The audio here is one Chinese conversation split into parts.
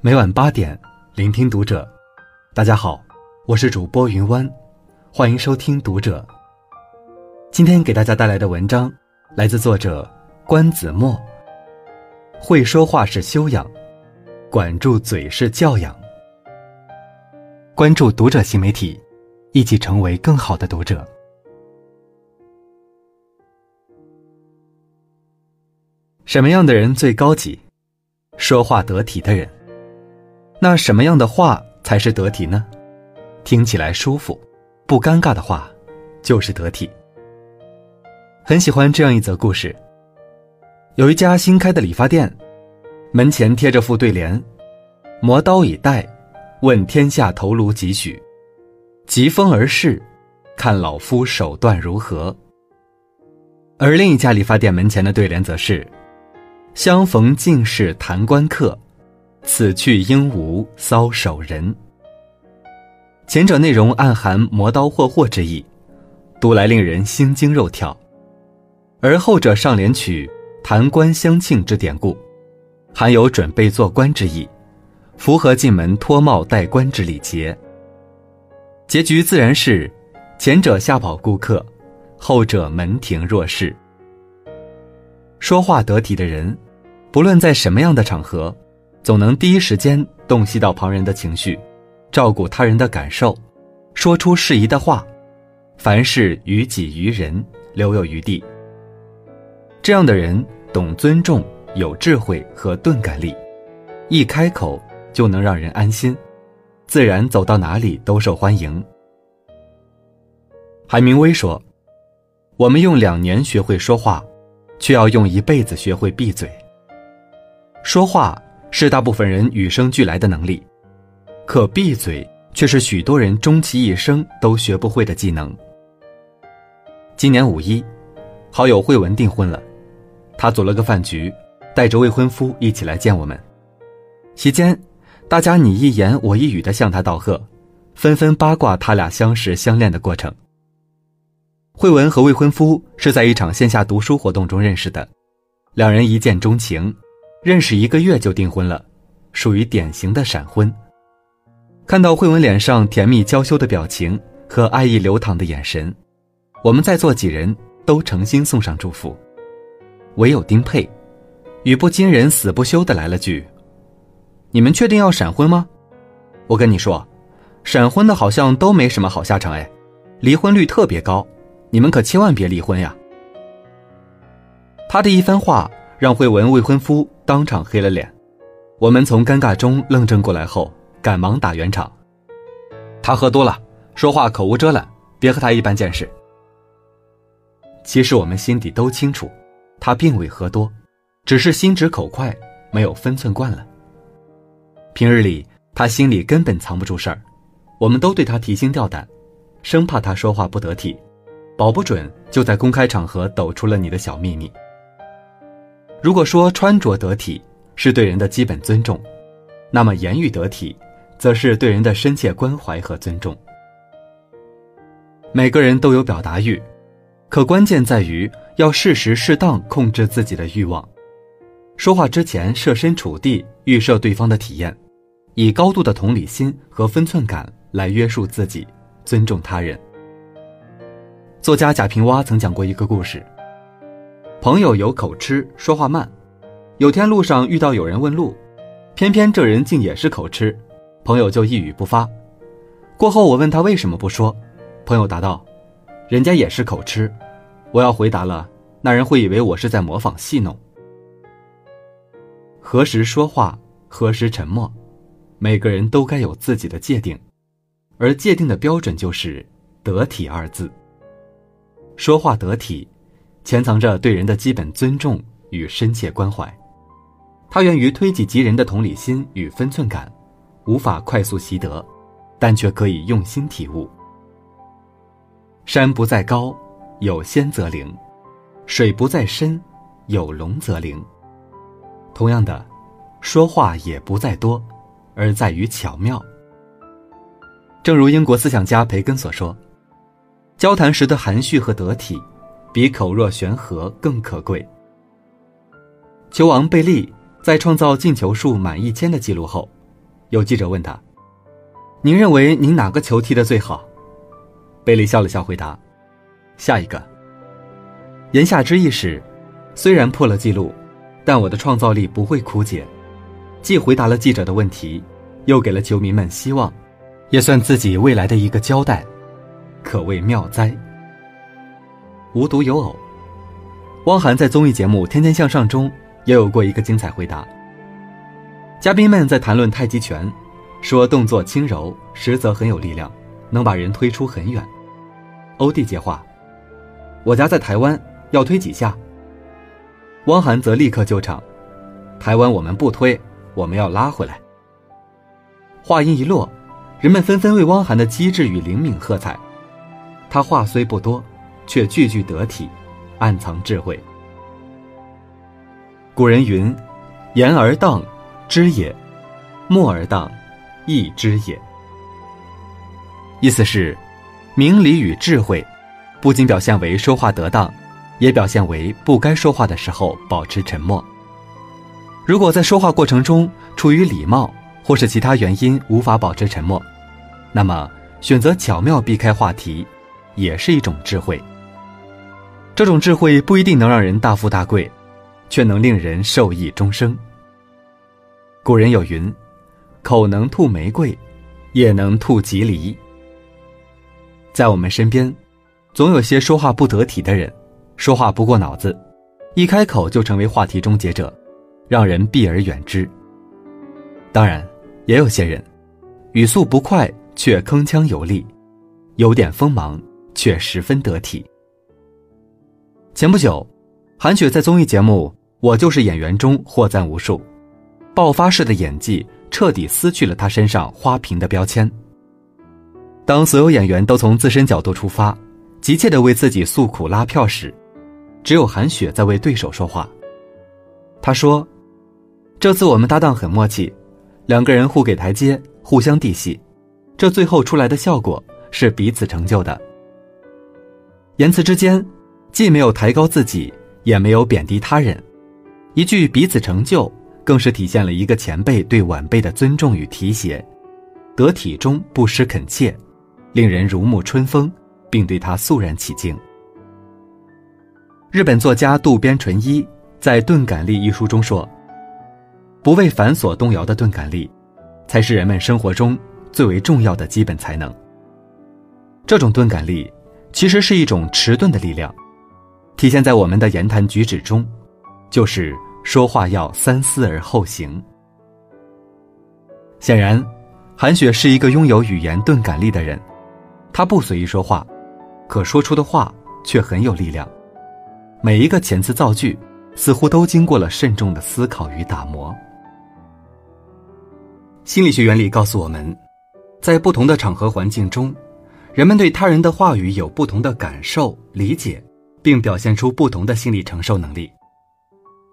每晚八点，聆听读者。大家好，我是主播云湾，欢迎收听读者。今天给大家带来的文章来自作者关子墨。会说话是修养，管住嘴是教养。关注读者新媒体，一起成为更好的读者。什么样的人最高级？说话得体的人。那什么样的话才是得体呢？听起来舒服，不尴尬的话，就是得体。很喜欢这样一则故事。有一家新开的理发店，门前贴着副对联：“磨刀以待，问天下头颅几许？疾风而逝，看老夫手段如何。”而另一家理发店门前的对联则是：“相逢尽是谈官客。”此去应无搔首人。前者内容暗含磨刀霍霍之意，读来令人心惊肉跳；而后者上联取谈官相庆之典故，含有准备做官之意，符合进门脱帽戴冠之礼节。结局自然是前者吓跑顾客，后者门庭若市。说话得体的人，不论在什么样的场合。总能第一时间洞悉到旁人的情绪，照顾他人的感受，说出适宜的话，凡事于己于人，留有余地。这样的人懂尊重，有智慧和钝感力，一开口就能让人安心，自然走到哪里都受欢迎。海明威说：“我们用两年学会说话，却要用一辈子学会闭嘴。”说话。是大部分人与生俱来的能力，可闭嘴却是许多人终其一生都学不会的技能。今年五一，好友慧文订婚了，他组了个饭局，带着未婚夫一起来见我们。席间，大家你一言我一语的向他道贺，纷纷八卦他俩相识相恋的过程。慧文和未婚夫是在一场线下读书活动中认识的，两人一见钟情。认识一个月就订婚了，属于典型的闪婚。看到慧文脸上甜蜜娇羞的表情和爱意流淌的眼神，我们在座几人都诚心送上祝福。唯有丁佩，语不惊人死不休的来了句：“你们确定要闪婚吗？我跟你说，闪婚的好像都没什么好下场哎，离婚率特别高，你们可千万别离婚呀。”他的一番话让慧文未婚夫。当场黑了脸，我们从尴尬中愣怔过来后，赶忙打圆场。他喝多了，说话口无遮拦，别和他一般见识。其实我们心底都清楚，他并未喝多，只是心直口快，没有分寸惯了。平日里他心里根本藏不住事儿，我们都对他提心吊胆，生怕他说话不得体，保不准就在公开场合抖出了你的小秘密。如果说穿着得体是对人的基本尊重，那么言语得体，则是对人的深切关怀和尊重。每个人都有表达欲，可关键在于要适时适当控制自己的欲望。说话之前设身处地预设对方的体验，以高度的同理心和分寸感来约束自己，尊重他人。作家贾平凹曾讲过一个故事。朋友有口吃，说话慢。有天路上遇到有人问路，偏偏这人竟也是口吃，朋友就一语不发。过后我问他为什么不说，朋友答道：“人家也是口吃，我要回答了，那人会以为我是在模仿戏弄。”何时说话，何时沉默，每个人都该有自己的界定，而界定的标准就是“得体”二字。说话得体。潜藏着对人的基本尊重与深切关怀，它源于推己及人的同理心与分寸感，无法快速习得，但却可以用心体悟。山不在高，有仙则灵；水不在深，有龙则灵。同样的，说话也不在多，而在于巧妙。正如英国思想家培根所说：“交谈时的含蓄和得体。”比口若悬河更可贵。球王贝利在创造进球数满一千的记录后，有记者问他：“您认为您哪个球踢得最好？”贝利笑了笑回答：“下一个。”言下之意是，虽然破了记录，但我的创造力不会枯竭。既回答了记者的问题，又给了球迷们希望，也算自己未来的一个交代，可谓妙哉。无独有偶，汪涵在综艺节目《天天向上》中也有过一个精彩回答。嘉宾们在谈论太极拳，说动作轻柔，实则很有力量，能把人推出很远。欧弟接话：“我家在台湾，要推几下？”汪涵则立刻救场：“台湾我们不推，我们要拉回来。”话音一落，人们纷纷为汪涵的机智与灵敏喝彩。他话虽不多，却句句得体，暗藏智慧。古人云：“言而当。”知也，默而当，亦知也。意思是，明理与智慧，不仅表现为说话得当，也表现为不该说话的时候保持沉默。如果在说话过程中出于礼貌或是其他原因无法保持沉默，那么选择巧妙避开话题，也是一种智慧。这种智慧不一定能让人大富大贵，却能令人受益终生。古人有云：“口能吐玫瑰，也能吐吉梨。”在我们身边，总有些说话不得体的人，说话不过脑子，一开口就成为话题终结者，让人避而远之。当然，也有些人，语速不快却铿锵有力，有点锋芒却十分得体。前不久，韩雪在综艺节目《我就是演员》中获赞无数。爆发式的演技彻底撕去了她身上花瓶的标签。当所有演员都从自身角度出发，急切地为自己诉苦拉票时，只有韩雪在为对手说话。她说：“这次我们搭档很默契，两个人互给台阶，互相递戏，这最后出来的效果是彼此成就的。”言辞之间，既没有抬高自己，也没有贬低他人，一句彼此成就。更是体现了一个前辈对晚辈的尊重与提携，得体中不失恳切，令人如沐春风，并对他肃然起敬。日本作家渡边淳一在《钝感力》一书中说：“不为繁琐动摇的钝感力，才是人们生活中最为重要的基本才能。这种钝感力，其实是一种迟钝的力量，体现在我们的言谈举止中，就是。”说话要三思而后行。显然，韩雪是一个拥有语言钝感力的人，她不随意说话，可说出的话却很有力量。每一个遣词造句，似乎都经过了慎重的思考与打磨。心理学原理告诉我们，在不同的场合环境中，人们对他人的话语有不同的感受、理解，并表现出不同的心理承受能力。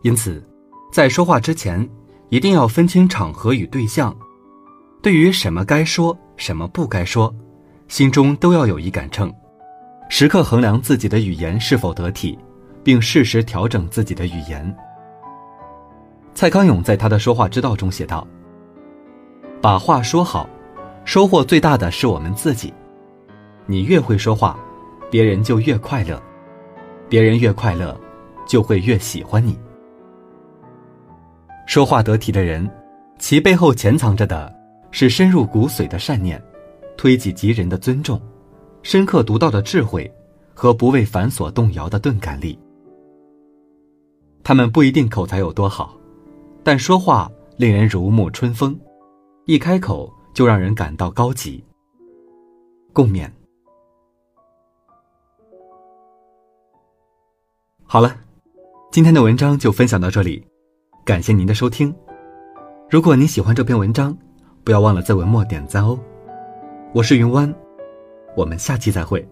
因此，在说话之前，一定要分清场合与对象。对于什么该说，什么不该说，心中都要有一杆秤，时刻衡量自己的语言是否得体，并适时调整自己的语言。蔡康永在他的《说话之道》中写道：“把话说好，收获最大的是我们自己。你越会说话，别人就越快乐；别人越快乐，就会越喜欢你。”说话得体的人，其背后潜藏着的是深入骨髓的善念，推己及人的尊重，深刻独到的智慧，和不为繁琐动摇的钝感力。他们不一定口才有多好，但说话令人如沐春风，一开口就让人感到高级。共勉。好了，今天的文章就分享到这里。感谢您的收听，如果您喜欢这篇文章，不要忘了在文末点赞哦。我是云湾，我们下期再会。